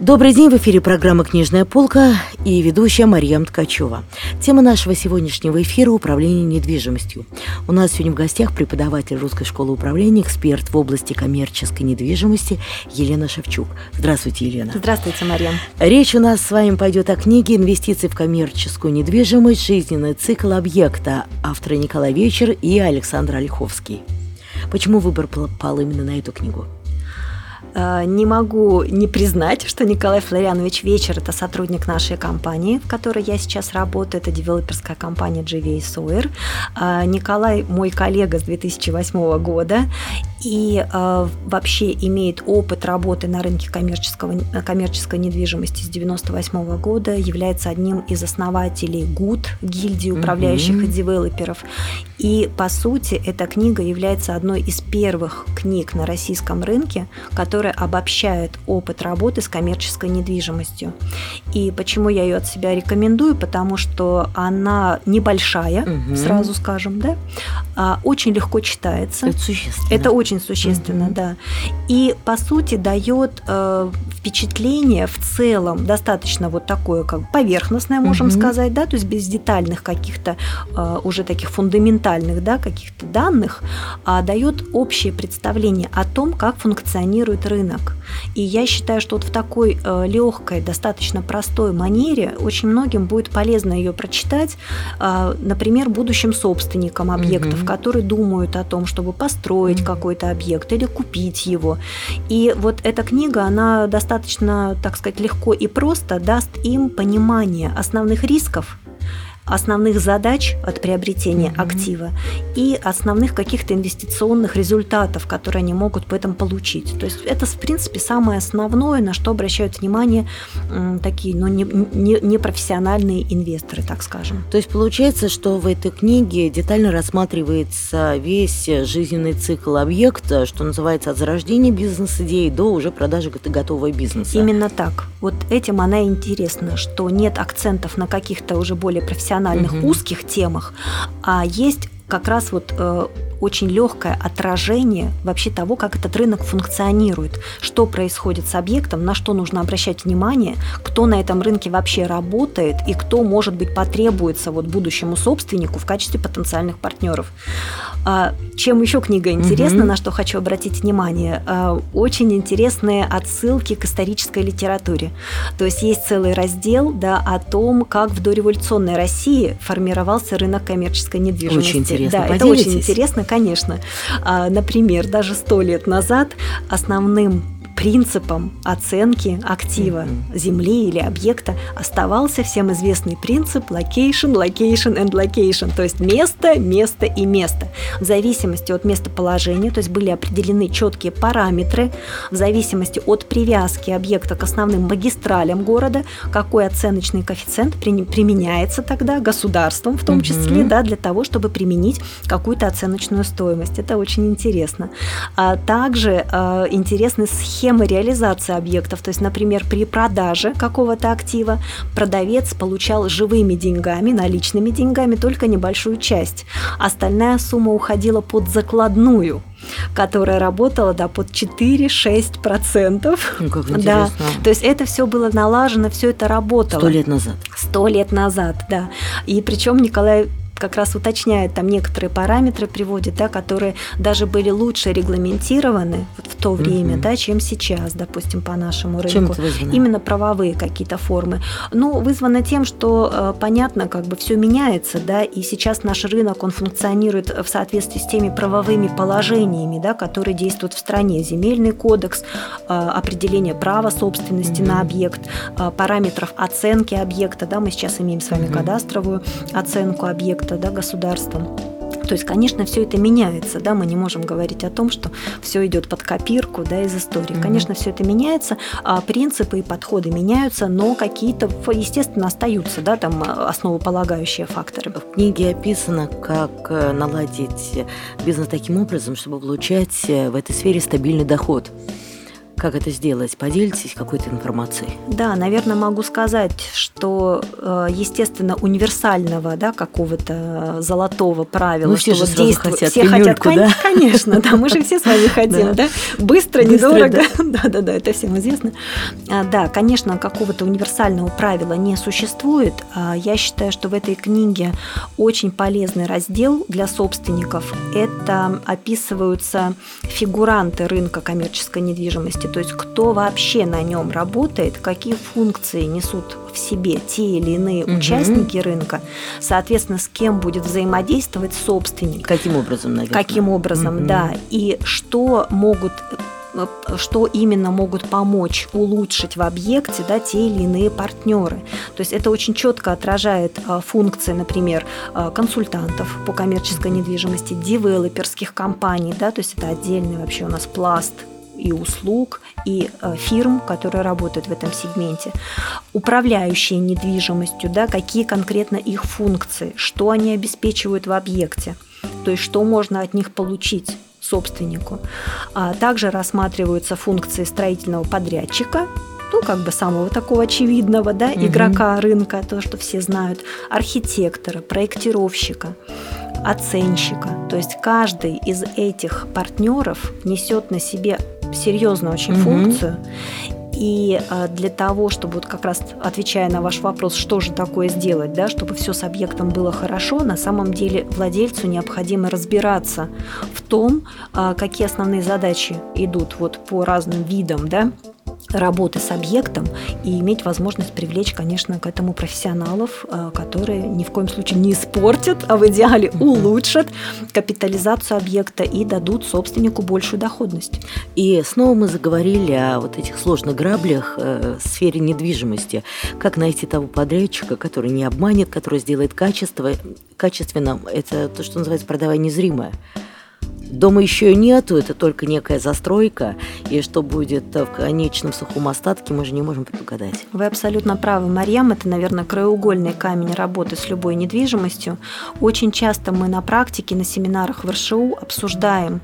Добрый день, в эфире программа «Книжная полка» и ведущая Марьям Ткачева. Тема нашего сегодняшнего эфира – управление недвижимостью. У нас сегодня в гостях преподаватель Русской школы управления, эксперт в области коммерческой недвижимости Елена Шевчук. Здравствуйте, Елена. Здравствуйте, Марьям. Речь у нас с вами пойдет о книге «Инвестиции в коммерческую недвижимость. Жизненный цикл объекта» авторы Николай Вечер и Александр Ольховский. Почему выбор пал именно на эту книгу? Э, не могу не признать, что Николай Флорианович Вечер – это сотрудник нашей компании, в которой я сейчас работаю. Это девелоперская компания GVA Sawyer. Э, Николай мой коллега с 2008 года и э, вообще имеет опыт работы на рынке коммерческого, коммерческой недвижимости с 98 года, является одним из основателей ГУД, гильдии управляющих mm-hmm. и девелоперов. И, по сути, эта книга является одной из первых книг на российском рынке, которая обобщает опыт работы с коммерческой недвижимостью. И почему я ее от себя рекомендую? Потому что она небольшая, угу. сразу скажем, да, а очень легко читается. Это существенно. Это очень очень существенно, угу. да. И по сути дает э, впечатление в целом достаточно вот такое, как поверхностное, можем угу. сказать, да, то есть без детальных каких-то э, уже таких фундаментальных, да, каких-то данных, а дает общее представление о том, как функционирует рынок. И я считаю, что вот в такой э, легкой, достаточно простой манере очень многим будет полезно ее прочитать, э, например, будущим собственникам объектов, угу. которые думают о том, чтобы построить угу. какой-то объект или купить его. И вот эта книга, она достаточно, так сказать, легко и просто даст им понимание основных рисков, основных задач от приобретения mm-hmm. актива и основных каких-то инвестиционных результатов, которые они могут в этом получить. То есть это, в принципе, самое основное, на что обращают внимание такие ну, не, не, непрофессиональные инвесторы, так скажем. То есть получается, что в этой книге детально рассматривается весь жизненный цикл объекта, что называется от зарождения бизнес-идеи до уже продажи готового бизнеса. Именно так. Вот этим она интересна, что нет акцентов на каких-то уже более профессиональных профессиональных угу. узких темах, а есть как раз вот э, очень легкое отражение вообще того, как этот рынок функционирует, что происходит с объектом, на что нужно обращать внимание, кто на этом рынке вообще работает и кто, может быть, потребуется вот будущему собственнику в качестве потенциальных партнеров. А, чем еще книга интересна, угу. на что хочу обратить внимание? А, очень интересные отсылки к исторической литературе. То есть есть целый раздел да, о том, как в дореволюционной России формировался рынок коммерческой недвижимости. Очень интересно. Да, это очень интересно, конечно. А, например, даже сто лет назад основным принципом оценки актива mm-hmm. земли или объекта оставался всем известный принцип location, location and location, то есть место, место и место. В зависимости от местоположения, то есть были определены четкие параметры, в зависимости от привязки объекта к основным магистралям города, какой оценочный коэффициент применяется тогда государством, в том mm-hmm. числе, да, для того, чтобы применить какую-то оценочную стоимость. Это очень интересно. А также а, интересны схемы схемы реализации объектов. То есть, например, при продаже какого-то актива продавец получал живыми деньгами, наличными деньгами только небольшую часть. Остальная сумма уходила под закладную которая работала да, под 4-6%. Ну, как интересно. Да. То есть это все было налажено, все это работало. Сто лет назад. Сто лет назад, да. И причем Николай как раз уточняет там некоторые параметры, приводит, да, которые даже были лучше регламентированы в то время, угу. да, чем сейчас, допустим, по нашему рынку. Чем это вызвано? Именно правовые какие-то формы. Ну, вызвано тем, что э, понятно, как бы все меняется, да, и сейчас наш рынок, он функционирует в соответствии с теми правовыми положениями, да, которые действуют в стране. Земельный кодекс, э, определение права собственности угу. на объект, э, параметров оценки объекта, да, мы сейчас имеем с вами угу. кадастровую оценку объекта, да, государством. То есть, конечно, все это меняется, да, мы не можем говорить о том, что все идет под копирку, да, из истории. Mm-hmm. Конечно, все это меняется, а принципы и подходы меняются, но какие-то, естественно, остаются, да, там основополагающие факторы. В книге описано, как э, наладить бизнес таким образом, чтобы получать э, в этой сфере стабильный доход Как это сделать? Поделитесь какой-то информацией. Да, наверное, могу сказать, что, э, естественно, универсального, да, какого-то золотого правила, ну, все что же вот действует, хотят все пенюльку, хотят, да? конечно, да, мы же все с вами хотим, да, быстро, недорого, да-да-да, это всем известно. А, Да, конечно, какого-то универсального правила не существует. А, Я считаю, что в этой книге очень полезный раздел для собственников. Это описываются фигуранты рынка коммерческой недвижимости, то есть кто вообще на нем работает, какие функции несут в себе те или иные Мгм. участники рынка, соответственно, с кем будет взаимодействовать собственник. Каким образом, наверное? Каким образом, Мгм. да, и что могут что именно могут помочь улучшить в объекте да, те или иные партнеры. То есть это очень четко отражает а, функции, например, а, консультантов по коммерческой недвижимости, девелоперских компаний, да, то есть это отдельный вообще у нас пласт и услуг, и э, фирм, которые работают в этом сегменте, управляющие недвижимостью, да, какие конкретно их функции, что они обеспечивают в объекте, то есть что можно от них получить собственнику. А также рассматриваются функции строительного подрядчика, ну, как бы самого такого очевидного, да, Мгм. игрока рынка, то, что все знают, архитектора, проектировщика, оценщика. То есть каждый из этих партнеров несет на себе серьезную очень Мгм. функцию. И а, для того, чтобы вот как раз отвечая на ваш вопрос, что же такое сделать, да, чтобы все с объектом было хорошо, на самом деле владельцу необходимо разбираться в том, а, какие основные задачи идут вот по разным видам, да, работы с объектом и иметь возможность привлечь, конечно, к этому профессионалов, а, которые ни в коем случае не испортят, а в идеале улучшат капитализацию объекта и дадут собственнику большую доходность. И снова мы заговорили о вот этих сложных граблях э, в сфере недвижимости. Как найти того подрядчика, который не обманет, который сделает качество, качественно. Это то, что называется продавая незримое. Дома еще и нету, это только некая застройка, и что будет э, в конечном сухом остатке, мы же не можем предугадать. Вы абсолютно правы, Марьям. Это, наверное, краеугольный камень работы с любой недвижимостью. Очень часто мы на практике, на семинарах в РШУ обсуждаем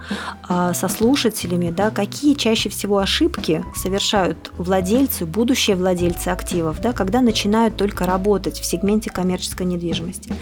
а, со слушателями, да, какие чаще всего ошибки совершают владельцы, будущие владельцы активов, да, когда начинают только работать в сегменте коммерческой недвижимости.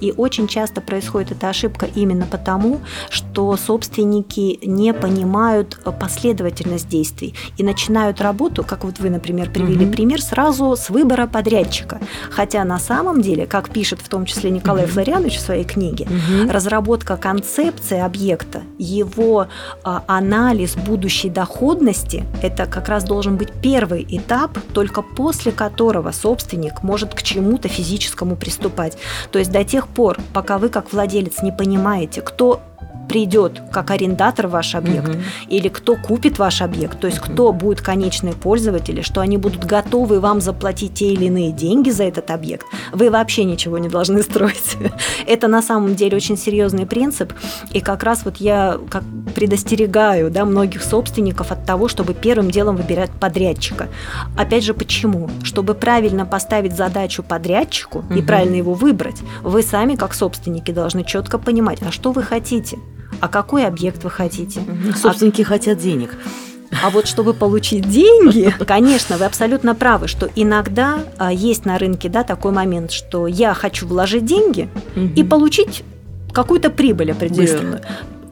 И очень часто происходит эта ошибка именно потому, что собственники не понимают э, последовательность действий и начинают работу, как вот вы, например, привели Мгм. пример, сразу с выбора подрядчика. Хотя на самом деле, как пишет в том числе Николай Мгм. Флорианович в своей книге, разработка концепции объекта, его а, анализ будущей доходности, это как раз должен быть первый этап, только после которого собственник может к чему-то физическому приступать. То есть до тех пор, пока вы как владелец не понимаете, кто придет как арендатор ваш объект, Мгм. или кто купит ваш объект, то есть кто будет конечные пользователи, что они будут готовы вам заплатить те или иные деньги за этот объект, вы вообще ничего не должны строить. Это на самом деле очень серьезный принцип, и как раз вот я как предостерегаю да, многих собственников от того, чтобы первым делом выбирать подрядчика. Опять же, почему? Чтобы правильно поставить задачу подрядчику и Мгм. правильно его выбрать, вы сами как собственники должны четко понимать, а что вы хотите, а какой объект вы хотите. Собственники хотят денег. А вот чтобы получить деньги, конечно, вы абсолютно правы, что иногда а, есть на рынке да, такой момент, что я хочу вложить деньги и Мгм. получить какую-то прибыль определенную.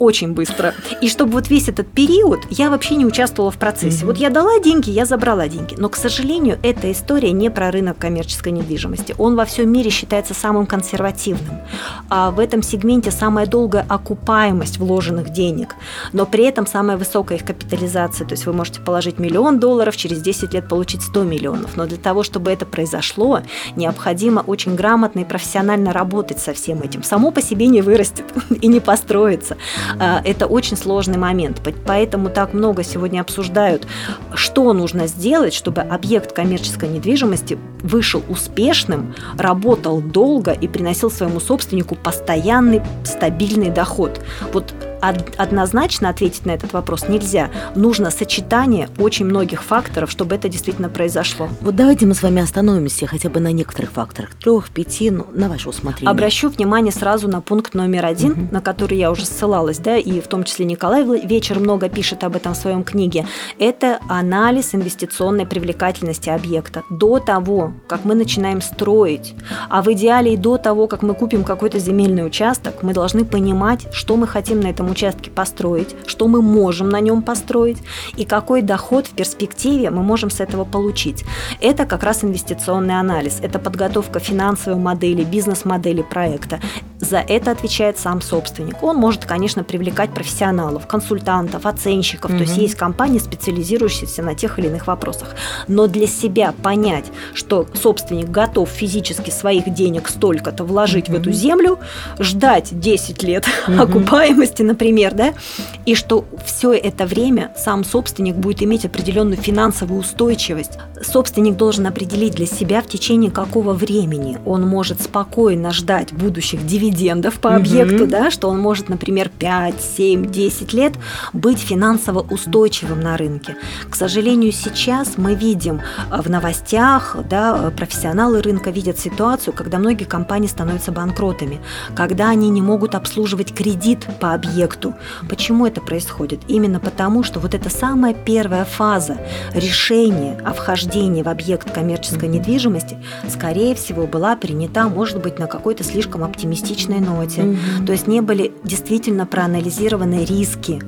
Очень быстро. И чтобы вот весь этот период я вообще не участвовала в процессе. Вот я дала деньги, я забрала деньги. Но, к сожалению, эта история не про рынок коммерческой недвижимости. Он во всем мире считается самым консервативным. А в этом сегменте самая долгая окупаемость вложенных денег, но при этом самая высокая их капитализация. То есть вы можете положить миллион долларов, через 10 лет получить 100 миллионов. Но для того, чтобы это произошло, необходимо очень грамотно и профессионально работать со всем этим. Само по себе не вырастет и не построится. А, Это очень сложный момент. По- Поэтому так много сегодня обсуждают, что нужно сделать, чтобы объект коммерческой недвижимости вышел успешным, работал долго и приносил своему собственнику постоянный стабильный доход. Вот однозначно ответить на этот вопрос нельзя. Нужно сочетание очень многих факторов, чтобы это действительно произошло. Вот давайте мы с вами остановимся хотя бы на некоторых факторах. Трех, пяти, ну, на ваше усмотрение. Обращу внимание сразу на пункт номер один, угу. на который я уже ссылалась, да, и в том числе Николай вечер много пишет об этом в своем книге. Это анализ инвестиционной привлекательности объекта до того, как мы начинаем строить. А в идеале и до того, как мы купим какой-то земельный участок, мы должны понимать, что мы хотим на этом участке построить, что мы можем на нем построить и какой доход в перспективе мы можем с этого получить. Это как раз инвестиционный анализ, это подготовка финансовой модели, бизнес-модели проекта. За это отвечает сам собственник. Он может, конечно, привлекать профессионалов, консультантов, оценщиков, угу. то есть есть компании, специализирующиеся на тех или иных вопросах. Но для себя понять, что собственник готов физически своих денег столько-то вложить угу. в эту землю, ждать 10 лет угу. окупаемости, например, да, и что все это время сам собственник будет иметь определенную финансовую устойчивость. Собственник должен определить для себя в течение какого времени он может спокойно ждать будущих дивидендов по объекту, угу. да, что он может, например, 5, 7, 10 лет быть финансово устойчивым на рынке. К сожалению, сейчас мы видим в новостях, да, профессионалы рынка видят ситуацию, когда многие компании становятся банкротами, когда они не могут обслуживать кредит по объекту. Почему это происходит? Именно потому, что вот эта самая первая фаза решения о вхождении в объект коммерческой недвижимости, скорее всего, была принята, может быть, на какой-то слишком оптимистичной ноте. Mm-hmm. То есть не были действительно проанализированы риски,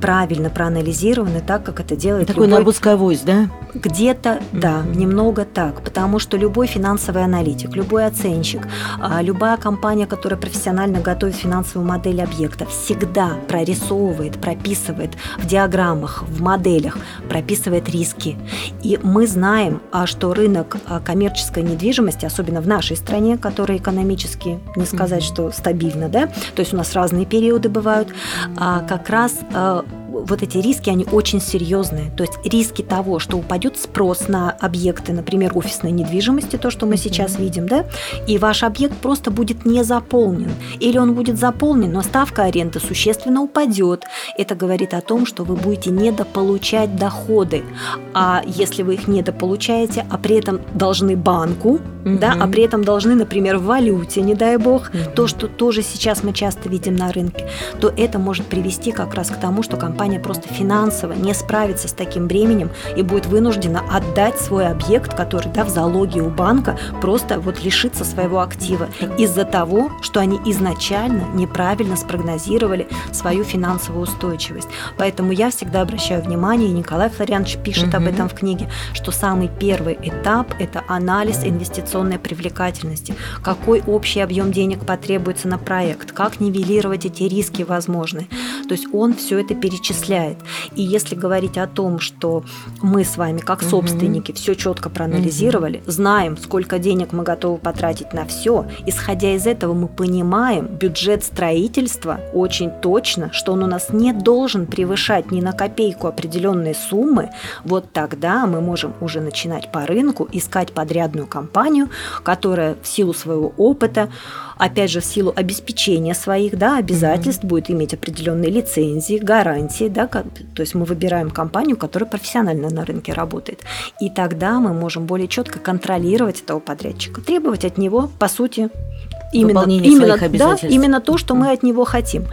правильно проанализированы так, как это делает Такой любой... напусковость, да? Где-то, mm-hmm. да, немного так, потому что любой финансовый аналитик, любой оценщик, а, любая компания, которая профессионально готовит финансовую модель объекта, всегда прорисовывает, прописывает в диаграммах, в моделях, прописывает риски. И мы знаем, а, что рынок а, коммерческой недвижимости, особенно в нашей стране, которая экономически, не сказать, mm-hmm. Стабильно, да, то есть у нас разные периоды бывают, как раз вот эти риски, они очень серьезные. То есть риски того, что упадет спрос на объекты, например, офисной недвижимости, то, что мы сейчас видим, да, и ваш объект просто будет не заполнен. Или он будет заполнен, но ставка аренды существенно упадет. Это говорит о том, что вы будете недополучать доходы. А если вы их недополучаете, а при этом должны банку, угу. да, а при этом должны, например, в валюте, не дай бог, угу. то, что тоже сейчас мы часто видим на рынке, то это может привести как раз к тому, что компания компания просто финансово не справится с таким бременем и будет вынуждена отдать свой объект, который да, в залоге у банка, просто вот лишиться своего актива из-за того, что они изначально неправильно спрогнозировали свою финансовую устойчивость. Поэтому я всегда обращаю внимание, и Николай Флорианович пишет угу. об этом в книге, что самый первый этап – это анализ инвестиционной привлекательности. Какой общий объем денег потребуется на проект, как нивелировать эти риски возможные. То есть он все это перечисляет. И если говорить о том, что мы с вами, как собственники, угу. все четко проанализировали, угу. знаем, сколько денег мы готовы потратить на все, исходя из этого мы понимаем бюджет строительства очень точно, что он у нас не должен превышать ни на копейку определенные суммы, вот тогда мы можем уже начинать по рынку искать подрядную компанию, которая в силу своего опыта опять же, в силу обеспечения своих да, обязательств mm-hmm. будет иметь определенные лицензии, гарантии, да, то есть мы выбираем компанию, которая профессионально на рынке работает. И тогда мы можем более четко контролировать этого подрядчика, требовать от него, по сути, именно, именно, да, именно то, что мы от него хотим.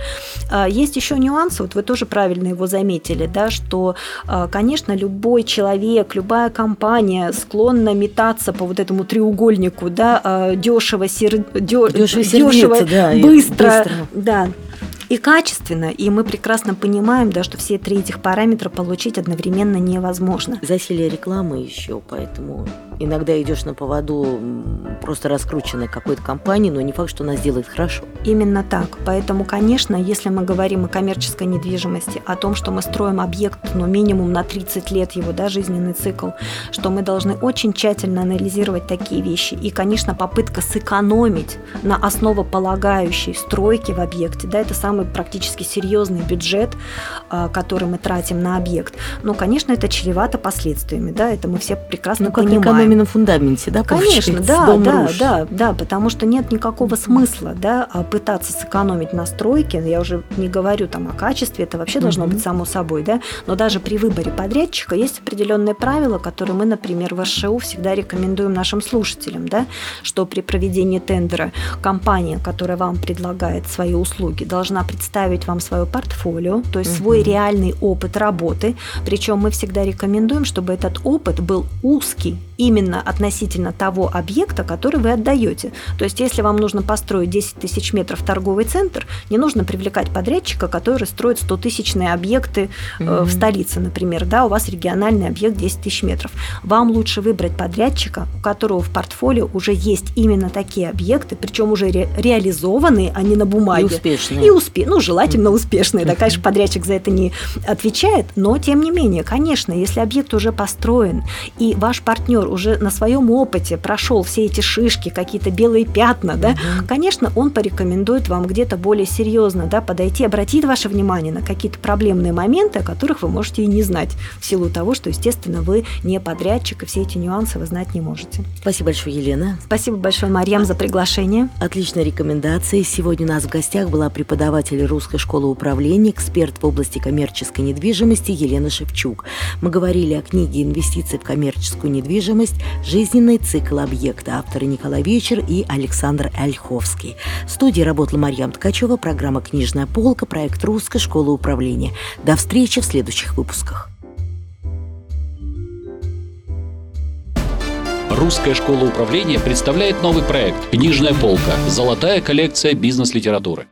А, есть еще нюансы, вот вы тоже правильно его заметили, да, что, а, конечно, любой человек, любая компания склонна метаться по вот этому треугольнику, да, а, дешево, сер... дешево, дешево да, быстро, быстро, да, и качественно, и мы прекрасно понимаем, да, что все три этих параметра получить одновременно невозможно. Засилие рекламы еще, поэтому иногда идешь на поводу просто раскрученной какой-то компании, но не факт, что она сделает хорошо. Именно так. Поэтому, конечно, если мы говорим о коммерческой недвижимости, о том, что мы строим объект, ну, минимум на 30 лет его, да, жизненный цикл, что мы должны очень тщательно анализировать такие вещи. И, конечно, попытка сэкономить на основополагающей стройке в объекте, да, это самый практически серьезный бюджет, а, который мы тратим на объект. Но, конечно, это чревато последствиями, да, это мы все прекрасно ну, понимаем каменном фундаменте, да, Конечно, да, дом да, рушит. да, да, потому что нет никакого смысла, да, а пытаться сэкономить на стройке. Я уже не говорю там о качестве, это вообще должно Мгм. быть само собой, да. Но даже при выборе подрядчика есть определенные правила, которые мы, например, в ШУ всегда рекомендуем нашим слушателям, да, что при проведении тендера компания, которая вам предлагает свои услуги, должна представить вам свое портфолио, то есть свой Мгм. реальный опыт работы. Причем мы всегда рекомендуем, чтобы этот опыт был узкий именно относительно того объекта, который вы отдаете. То есть, если вам нужно построить 10 тысяч метров торговый центр, не нужно привлекать подрядчика, который строит 100-тысячные объекты э, в столице, например. Да, у вас региональный объект 10 тысяч метров. Вам лучше выбрать подрядчика, у которого в портфолио уже есть именно такие объекты, причем уже ре- реализованные, а не на И бумаге. успешные. И успе... ну, желательно успешные. Да, конечно, подрядчик за это не отвечает, но тем не менее, конечно, если объект уже построен, и ваш партнер уже на своем опыте прошел все эти шишки, какие-то белые пятна, да, Мгм. конечно, он порекомендует вам где-то более серьезно да, подойти, обратить ваше внимание на какие-то проблемные моменты, о которых вы можете и не знать, в силу того, что, естественно, вы не подрядчик, и все эти нюансы вы знать не можете. Спасибо большое, Елена. Спасибо большое, Марьям, за приглашение. Отличная рекомендация. Сегодня у нас в гостях была преподаватель Русской школы управления, эксперт в области коммерческой недвижимости Елена Шевчук. Мы говорили о книге «Инвестиции в коммерческую недвижимость. Жизненный цикл объекта». Авторы Николай Вечер и Александр Ольховский. В студии работала Марьям Ткачева, программа «Книжная полка», проект Русской школы управления. До встречи в следующих выпусках. Русская школа управления представляет новый проект «Книжная полка. Золотая коллекция бизнес-литературы».